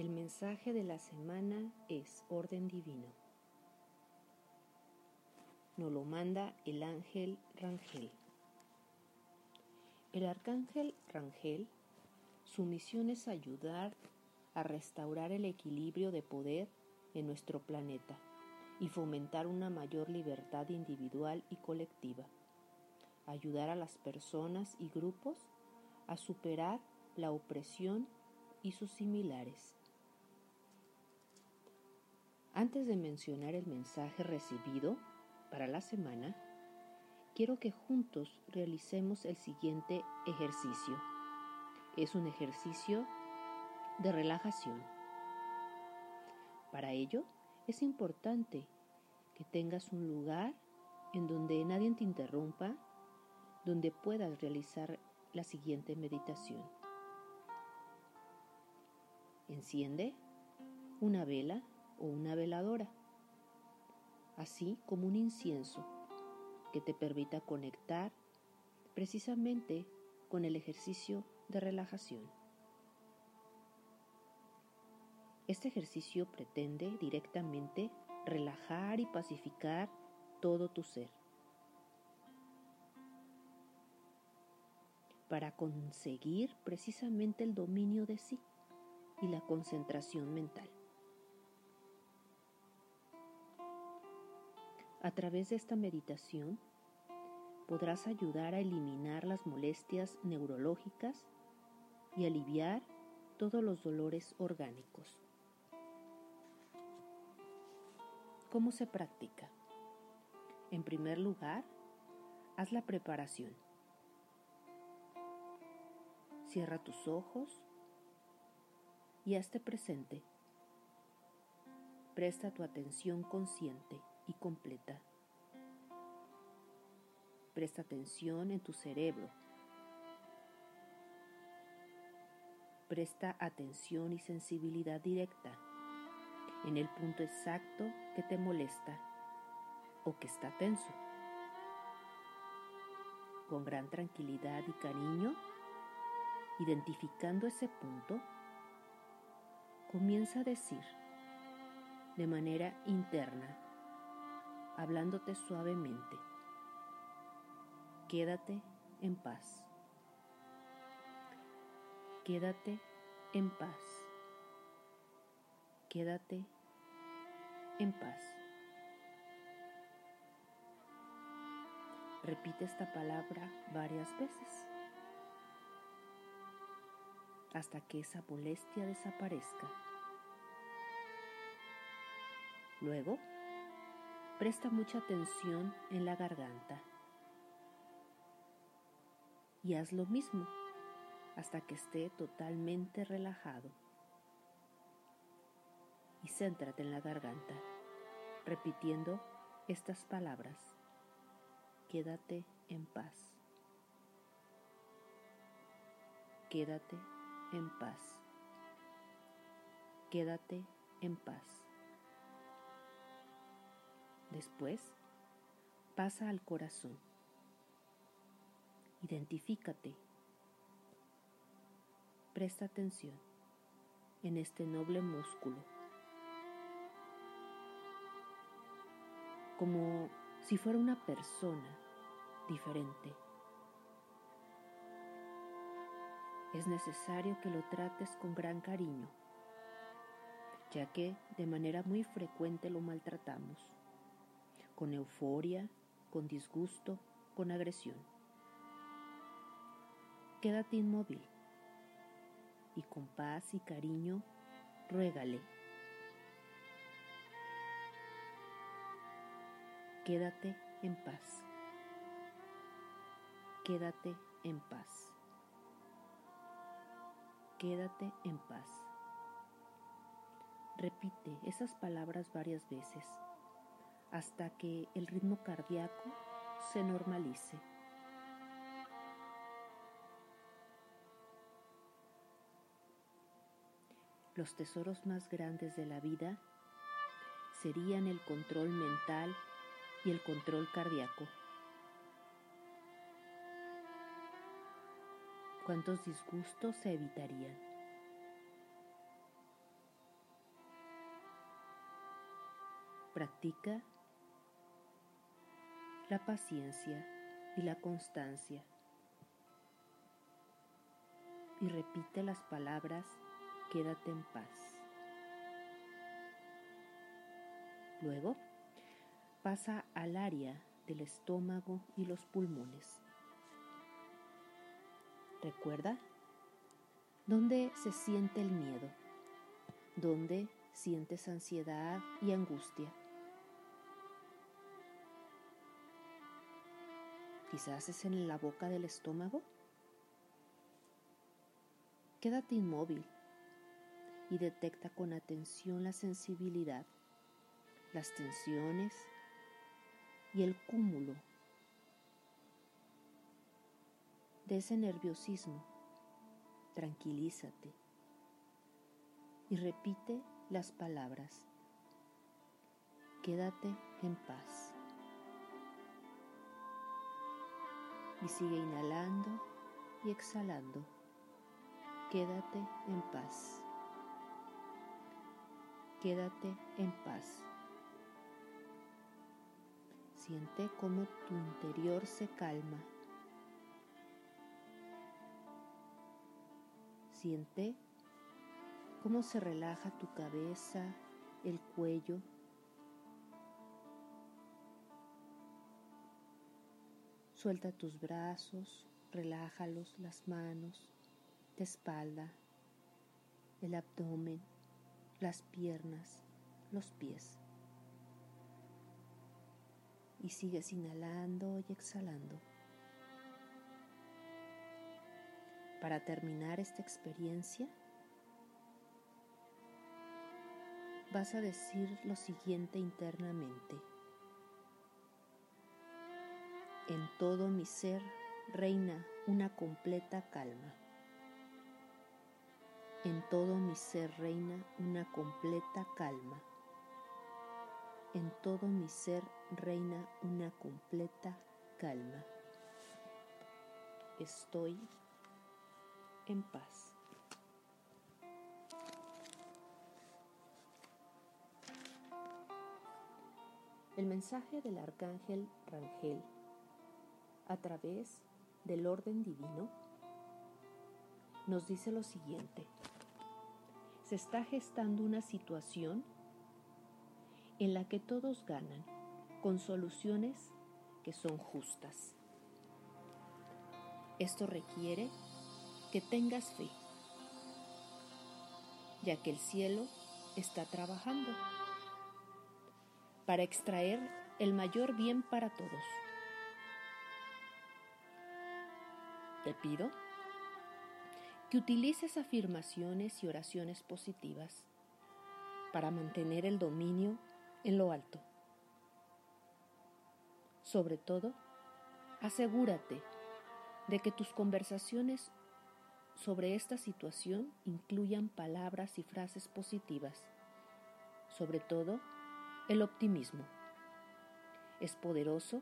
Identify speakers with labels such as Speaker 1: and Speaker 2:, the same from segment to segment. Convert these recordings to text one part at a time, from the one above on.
Speaker 1: El mensaje de la semana es orden divino. Nos lo manda el ángel Rangel. El arcángel Rangel, su misión es ayudar a restaurar el equilibrio de poder en nuestro planeta y fomentar una mayor libertad individual y colectiva. Ayudar a las personas y grupos a superar la opresión y sus similares. Antes de mencionar el mensaje recibido para la semana, quiero que juntos realicemos el siguiente ejercicio. Es un ejercicio de relajación. Para ello, es importante que tengas un lugar en donde nadie te interrumpa, donde puedas realizar la siguiente meditación. Enciende una vela o una veladora, así como un incienso que te permita conectar precisamente con el ejercicio de relajación. Este ejercicio pretende directamente relajar y pacificar todo tu ser. para conseguir precisamente el dominio de sí y la concentración mental. A través de esta meditación podrás ayudar a eliminar las molestias neurológicas y aliviar todos los dolores orgánicos. ¿Cómo se practica? En primer lugar, haz la preparación. Cierra tus ojos y hazte presente. Presta tu atención consciente completa. Presta atención en tu cerebro. Presta atención y sensibilidad directa en el punto exacto que te molesta o que está tenso. Con gran tranquilidad y cariño, identificando ese punto, comienza a decir de manera interna, hablándote suavemente, quédate en paz, quédate en paz, quédate en paz. Repite esta palabra varias veces hasta que esa molestia desaparezca. Luego, presta mucha atención en la garganta y haz lo mismo hasta que esté totalmente relajado. Y céntrate en la garganta, repitiendo estas palabras. Quédate en paz. Quédate en paz. Quédate en paz. Después, pasa al corazón. Identifícate. Presta atención en este noble músculo. Como si fuera una persona diferente es necesario que lo trates con gran cariño, ya que de manera muy frecuente lo maltratamos, con euforia, con disgusto, con agresión. Quédate inmóvil y con paz y cariño ruégale. Quédate en paz. Quédate en paz quédate en paz. Repite esas palabras varias veces hasta que el ritmo cardíaco se normalice. Los tesoros más grandes de la vida serían el control mental y el control cardíaco. ¿Cuántos disgustos se evitarían? Practica la paciencia y la constancia. Y repite las palabras, quédate en paz. Luego, pasa al área del estómago y los pulmones. Recuerda dónde se siente el miedo, dónde sientes ansiedad y angustia. Quizás es en la boca del estómago. Quédate inmóvil y detecta con atención la sensibilidad, las tensiones y el cúmulo de ese nerviosismo. Tranquilízate y repite las palabras. Quédate en paz. Y sigue inhalando y exhalando. Quédate en paz. Quédate en paz. Siente cómo tu interior se calma. Siente cómo se relaja tu cabeza, el cuello. Suelta tus brazos, relájalos, las manos, la espalda, el abdomen, las piernas, los pies. Y sigues inhalando y exhalando. Para terminar esta experiencia, vas a decir lo siguiente internamente. En todo mi ser reina una completa calma. En todo mi ser reina una completa calma. En todo mi ser reina una completa calma. Estoy en paz. El mensaje del arcángel Rangel a través del orden divino nos dice lo siguiente. Se está gestando una situación en la que todos ganan con soluciones que son justas. Esto requiere que tengas fe, ya que el cielo está trabajando para extraer el mayor bien para todos. Te pido que utilices afirmaciones y oraciones positivas para mantener el dominio en lo alto. Sobre todo, asegúrate de que tus conversaciones sobre esta situación incluyan palabras y frases positivas, sobre todo el optimismo. Es poderoso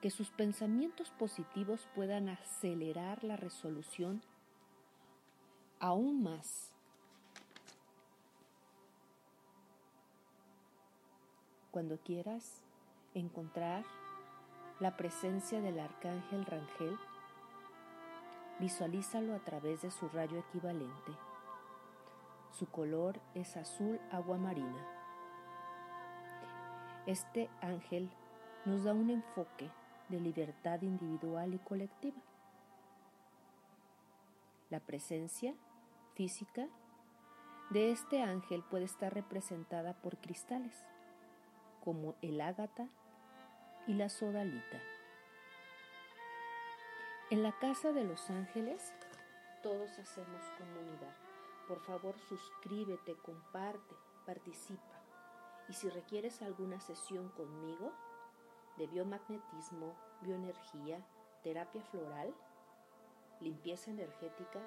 Speaker 1: que sus pensamientos positivos puedan acelerar la resolución aún más. Cuando quieras encontrar la presencia del arcángel Rangel, visualízalo a través de su rayo equivalente. Su color es azul agua marina. Este ángel nos da un enfoque de libertad individual y colectiva. La presencia física de este ángel puede estar representada por cristales, como el ágata y la sodalita. En la casa de los ángeles todos hacemos comunidad. Por favor, suscríbete, comparte, participa. Y si requieres alguna sesión conmigo de biomagnetismo, bioenergía, terapia floral, limpieza energética,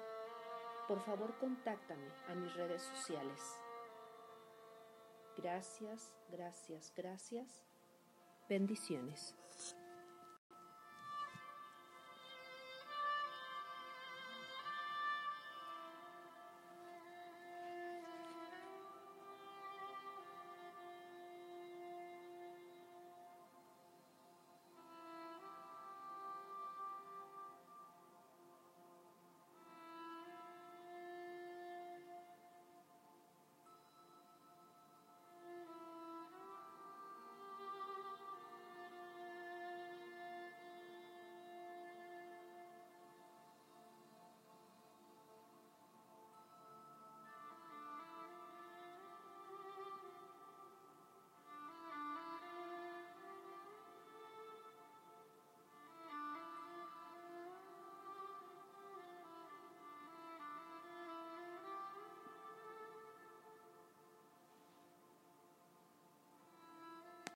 Speaker 1: por favor contáctame a mis redes sociales. Gracias, gracias, gracias. Bendiciones.